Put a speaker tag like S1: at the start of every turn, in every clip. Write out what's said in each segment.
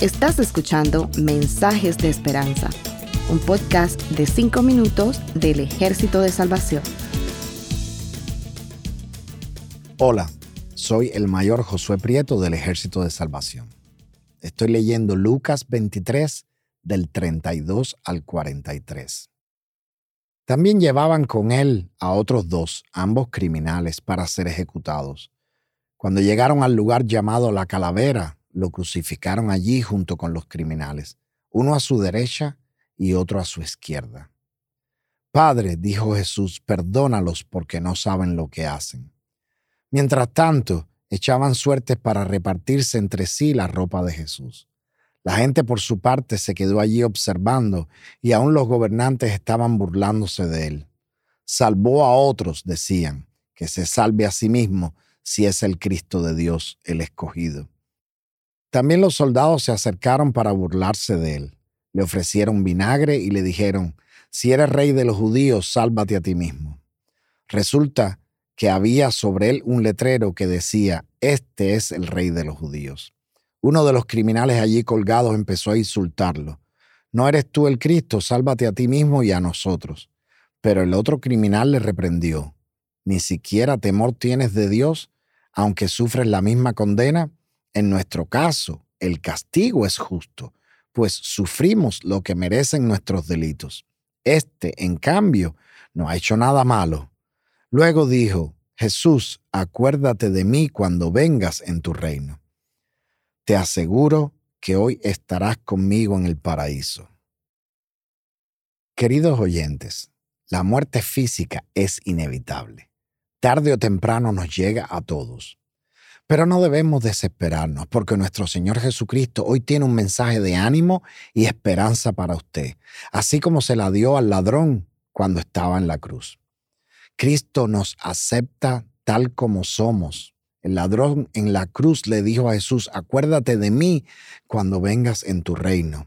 S1: Estás escuchando Mensajes de Esperanza, un podcast de 5 minutos del Ejército de Salvación.
S2: Hola, soy el mayor Josué Prieto del Ejército de Salvación. Estoy leyendo Lucas 23 del 32 al 43. También llevaban con él a otros dos, ambos criminales, para ser ejecutados. Cuando llegaron al lugar llamado la calavera, lo crucificaron allí junto con los criminales, uno a su derecha y otro a su izquierda. Padre, dijo Jesús, perdónalos porque no saben lo que hacen. Mientras tanto, echaban suertes para repartirse entre sí la ropa de Jesús. La gente por su parte se quedó allí observando y aún los gobernantes estaban burlándose de él. Salvó a otros, decían, que se salve a sí mismo si es el Cristo de Dios, el escogido. También los soldados se acercaron para burlarse de él. Le ofrecieron vinagre y le dijeron, si eres rey de los judíos, sálvate a ti mismo. Resulta que había sobre él un letrero que decía, este es el rey de los judíos. Uno de los criminales allí colgados empezó a insultarlo. No eres tú el Cristo, sálvate a ti mismo y a nosotros. Pero el otro criminal le reprendió. Ni siquiera temor tienes de Dios, aunque sufres la misma condena. En nuestro caso, el castigo es justo, pues sufrimos lo que merecen nuestros delitos. Este, en cambio, no ha hecho nada malo. Luego dijo, Jesús, acuérdate de mí cuando vengas en tu reino te aseguro que hoy estarás conmigo en el paraíso. Queridos oyentes, la muerte física es inevitable. Tarde o temprano nos llega a todos. Pero no debemos desesperarnos porque nuestro Señor Jesucristo hoy tiene un mensaje de ánimo y esperanza para usted, así como se la dio al ladrón cuando estaba en la cruz. Cristo nos acepta tal como somos el ladrón en la cruz le dijo a Jesús, acuérdate de mí cuando vengas en tu reino.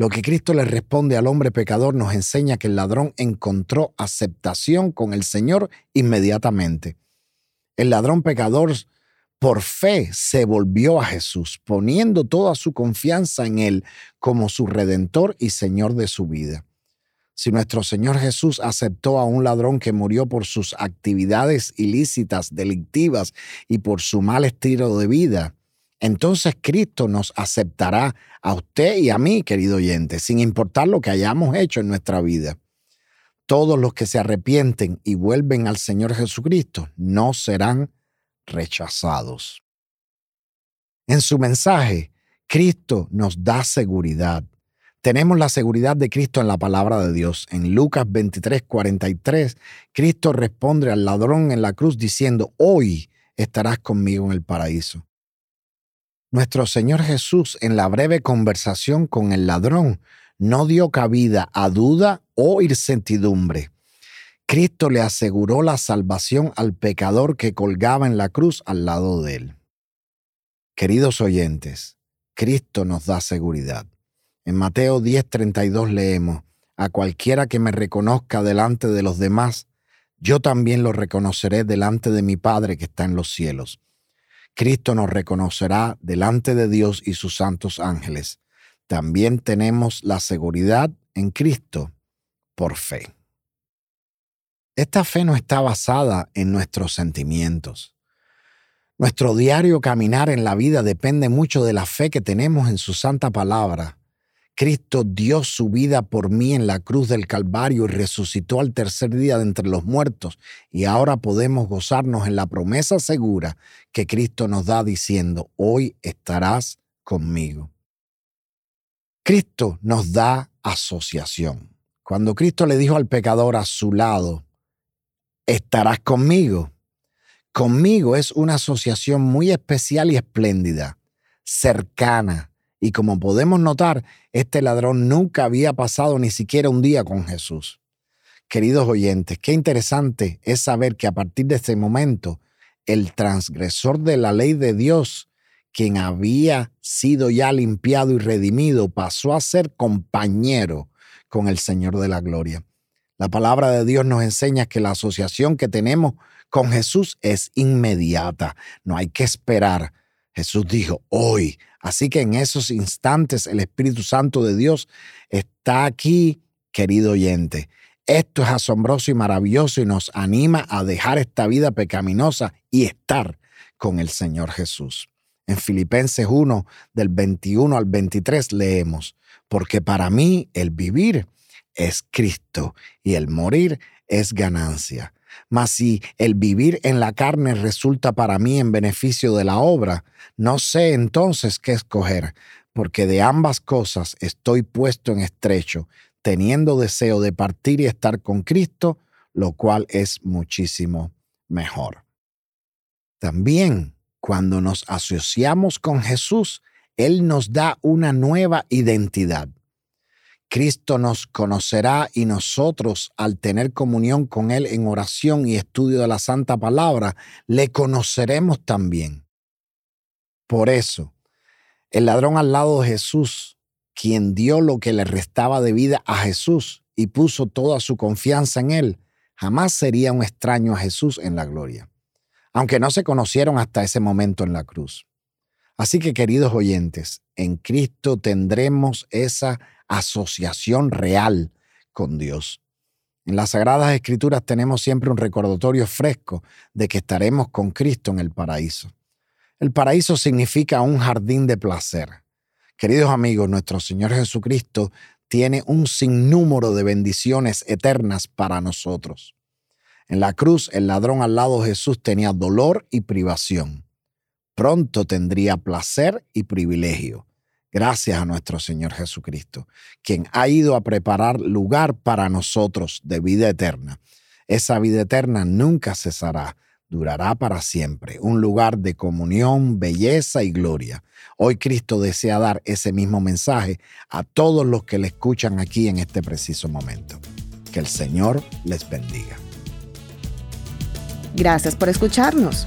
S2: Lo que Cristo le responde al hombre pecador nos enseña que el ladrón encontró aceptación con el Señor inmediatamente. El ladrón pecador por fe se volvió a Jesús, poniendo toda su confianza en Él como su redentor y Señor de su vida. Si nuestro Señor Jesús aceptó a un ladrón que murió por sus actividades ilícitas, delictivas y por su mal estilo de vida, entonces Cristo nos aceptará a usted y a mí, querido oyente, sin importar lo que hayamos hecho en nuestra vida. Todos los que se arrepienten y vuelven al Señor Jesucristo no serán rechazados. En su mensaje, Cristo nos da seguridad tenemos la seguridad de Cristo en la palabra de Dios. En Lucas 23, 43, Cristo responde al ladrón en la cruz diciendo, hoy estarás conmigo en el paraíso. Nuestro Señor Jesús en la breve conversación con el ladrón no dio cabida a duda o incertidumbre. Cristo le aseguró la salvación al pecador que colgaba en la cruz al lado de él. Queridos oyentes, Cristo nos da seguridad. En Mateo 10:32 leemos, a cualquiera que me reconozca delante de los demás, yo también lo reconoceré delante de mi Padre que está en los cielos. Cristo nos reconocerá delante de Dios y sus santos ángeles. También tenemos la seguridad en Cristo por fe. Esta fe no está basada en nuestros sentimientos. Nuestro diario caminar en la vida depende mucho de la fe que tenemos en su santa palabra Cristo dio su vida por mí en la cruz del Calvario y resucitó al tercer día de entre los muertos, y ahora podemos gozarnos en la promesa segura que Cristo nos da diciendo, hoy estarás conmigo. Cristo nos da asociación. Cuando Cristo le dijo al pecador a su lado, estarás conmigo. Conmigo es una asociación muy especial y espléndida, cercana, y como podemos notar, este ladrón nunca había pasado ni siquiera un día con Jesús. Queridos oyentes, qué interesante es saber que a partir de este momento, el transgresor de la ley de Dios, quien había sido ya limpiado y redimido, pasó a ser compañero con el Señor de la Gloria. La palabra de Dios nos enseña que la asociación que tenemos con Jesús es inmediata, no hay que esperar Jesús dijo, hoy. Así que en esos instantes el Espíritu Santo de Dios está aquí, querido oyente. Esto es asombroso y maravilloso y nos anima a dejar esta vida pecaminosa y estar con el Señor Jesús. En Filipenses 1, del 21 al 23 leemos, porque para mí el vivir es Cristo y el morir es ganancia. Mas si el vivir en la carne resulta para mí en beneficio de la obra, no sé entonces qué escoger, porque de ambas cosas estoy puesto en estrecho, teniendo deseo de partir y estar con Cristo, lo cual es muchísimo mejor. También cuando nos asociamos con Jesús, Él nos da una nueva identidad. Cristo nos conocerá y nosotros, al tener comunión con Él en oración y estudio de la Santa Palabra, le conoceremos también. Por eso, el ladrón al lado de Jesús, quien dio lo que le restaba de vida a Jesús y puso toda su confianza en Él, jamás sería un extraño a Jesús en la gloria, aunque no se conocieron hasta ese momento en la cruz. Así que, queridos oyentes, en Cristo tendremos esa asociación real con Dios. En las Sagradas Escrituras tenemos siempre un recordatorio fresco de que estaremos con Cristo en el paraíso. El paraíso significa un jardín de placer. Queridos amigos, nuestro Señor Jesucristo tiene un sinnúmero de bendiciones eternas para nosotros. En la cruz, el ladrón al lado de Jesús tenía dolor y privación. Pronto tendría placer y privilegio gracias a nuestro Señor Jesucristo, quien ha ido a preparar lugar para nosotros de vida eterna. Esa vida eterna nunca cesará, durará para siempre, un lugar de comunión, belleza y gloria. Hoy Cristo desea dar ese mismo mensaje a todos los que le escuchan aquí en este preciso momento. Que el Señor les bendiga.
S1: Gracias por escucharnos.